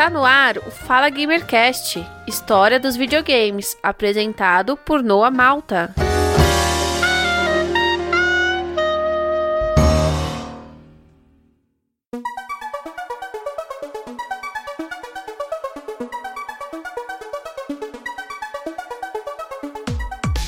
Está no ar o Fala Gamercast, história dos videogames, apresentado por Noah Malta.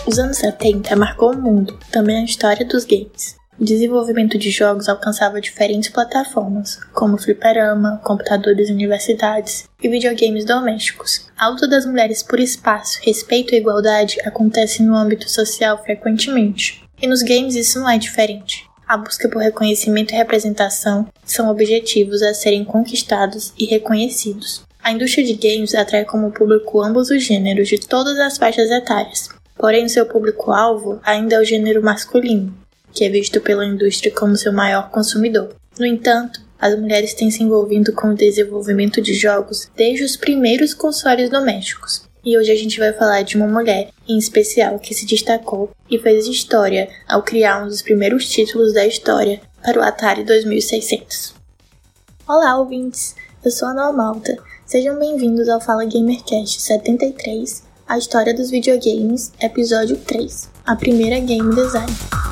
Os anos 70 marcou o mundo, também a história dos games. O desenvolvimento de jogos alcançava diferentes plataformas, como fliperama, computadores universidades e videogames domésticos. A luta das mulheres por espaço, respeito e igualdade acontece no âmbito social frequentemente. E nos games isso não é diferente. A busca por reconhecimento e representação são objetivos a serem conquistados e reconhecidos. A indústria de games atrai como público ambos os gêneros de todas as faixas etárias, porém seu público-alvo ainda é o gênero masculino, que é visto pela indústria como seu maior consumidor. No entanto, as mulheres têm se envolvido com o desenvolvimento de jogos desde os primeiros consoles domésticos. E hoje a gente vai falar de uma mulher, em especial, que se destacou e fez história ao criar um dos primeiros títulos da história para o Atari 2600. Olá, ouvintes! Eu sou a Noa Malta. Sejam bem-vindos ao Fala Gamercast 73, a história dos videogames, episódio 3, a primeira game design.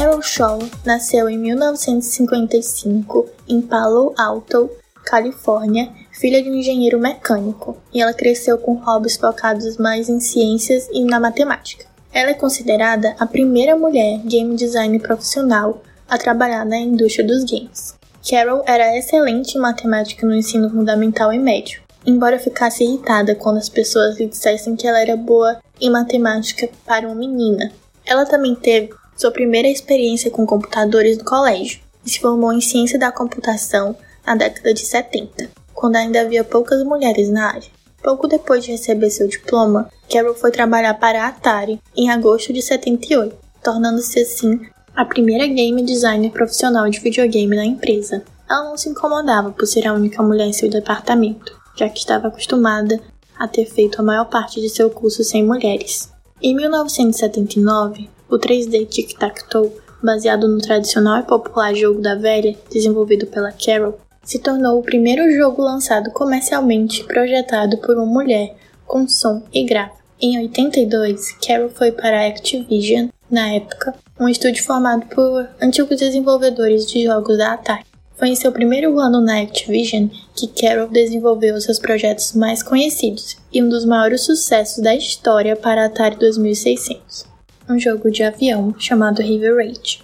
Carol Shaw nasceu em 1955 em Palo Alto, Califórnia, filha de um engenheiro mecânico, e ela cresceu com hobbies focados mais em ciências e na matemática. Ela é considerada a primeira mulher game design profissional a trabalhar na indústria dos games. Carol era excelente em matemática no ensino fundamental e médio, embora ficasse irritada quando as pessoas lhe dissessem que ela era boa em matemática para uma menina. Ela também teve sua primeira experiência com computadores no colégio e se formou em ciência da computação na década de 70, quando ainda havia poucas mulheres na área. Pouco depois de receber seu diploma, Carol foi trabalhar para a Atari em agosto de 78, tornando-se assim a primeira game designer profissional de videogame na empresa. Ela não se incomodava por ser a única mulher em seu departamento, já que estava acostumada a ter feito a maior parte de seu curso sem mulheres. Em 1979, o 3D Tic-Tac-Toe, baseado no tradicional e popular jogo da velha, desenvolvido pela Carol, se tornou o primeiro jogo lançado comercialmente projetado por uma mulher, com som e gráfico. Em 82, Carol foi para a Activision, na época, um estúdio formado por antigos desenvolvedores de jogos da Atari. Foi em seu primeiro ano na Activision que Carol desenvolveu seus projetos mais conhecidos e um dos maiores sucessos da história para a Atari 2600 um jogo de avião chamado River Raid.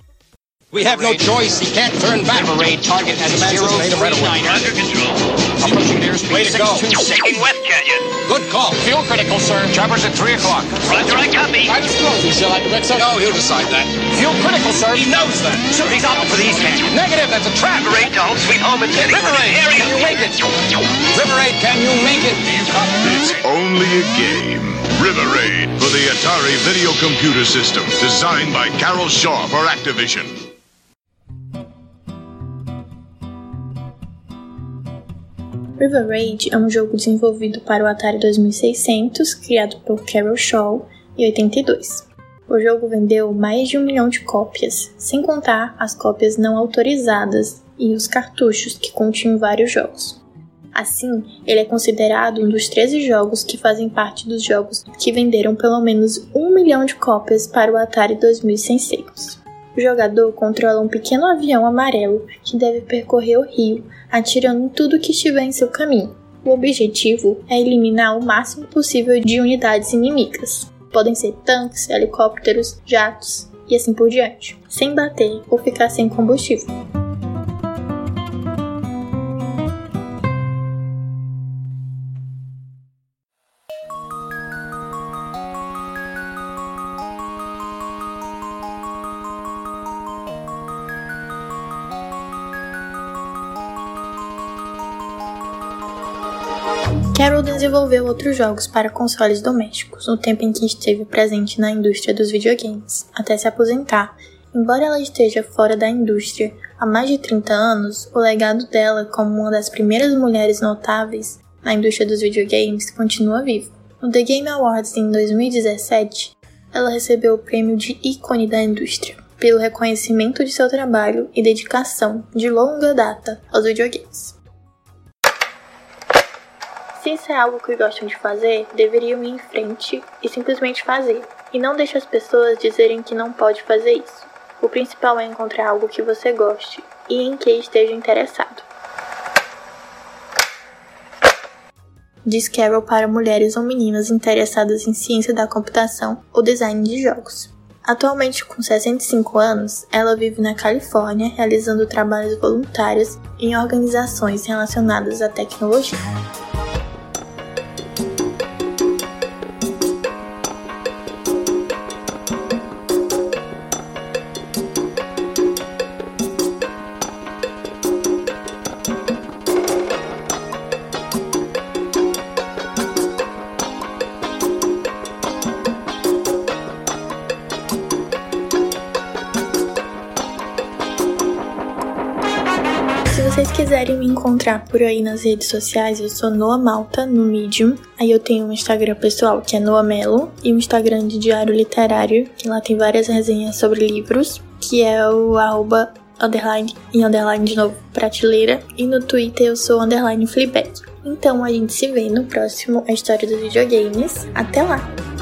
We have no choice. He can't turn back. River Raid target at 039 under control. Approaching airspeed. Way to go. Sinking West Canyon. Good call. Fuel critical, sir. Choppers at 3 o'clock. Roger, I copy. I disclose. He still like the Vexo? No, he'll decide that. Fuel critical, sir. He knows that. Sir, he's out for the East Canyon. Negative. That's a trap. River Raid to home sweet home and heading River for the Raid. area. Can you make it? River Raid, can you make it? Do you copy this? Only a game. River Raid for the Atari Video Computer System, designed by Carol Shaw for Activision. River Raid é um jogo desenvolvido para o Atari 2600, criado por Carol Shaw em 82. O jogo vendeu mais de um milhão de cópias, sem contar as cópias não autorizadas e os cartuchos que continham vários jogos. Assim, ele é considerado um dos 13 jogos que fazem parte dos jogos que venderam pelo menos um milhão de cópias para o Atari 2600. O jogador controla um pequeno avião amarelo que deve percorrer o rio, atirando em tudo que estiver em seu caminho. O objetivo é eliminar o máximo possível de unidades inimigas. Podem ser tanques, helicópteros, jatos e assim por diante, sem bater ou ficar sem combustível. Carol desenvolveu outros jogos para consoles domésticos no tempo em que esteve presente na indústria dos videogames, até se aposentar. Embora ela esteja fora da indústria há mais de 30 anos, o legado dela como uma das primeiras mulheres notáveis na indústria dos videogames continua vivo. No The Game Awards em 2017, ela recebeu o prêmio de ícone da indústria pelo reconhecimento de seu trabalho e dedicação de longa data aos videogames. Se isso é algo que gostam de fazer, deveriam ir em frente e simplesmente fazer. E não deixe as pessoas dizerem que não pode fazer isso. O principal é encontrar algo que você goste e em que esteja interessado. Diz Carol para mulheres ou meninas interessadas em ciência da computação ou design de jogos. Atualmente, com 65 anos, ela vive na Califórnia realizando trabalhos voluntários em organizações relacionadas à tecnologia. Vocês quiserem me encontrar por aí nas redes sociais, eu sou Noa Malta no Medium. Aí eu tenho um Instagram pessoal que é Noa Melo e um Instagram de diário literário, que lá tem várias resenhas sobre livros, que é o arroba underline e underline de novo prateleira. E no Twitter eu sou underline. Então a gente se vê no próximo A História dos Videogames. Até lá!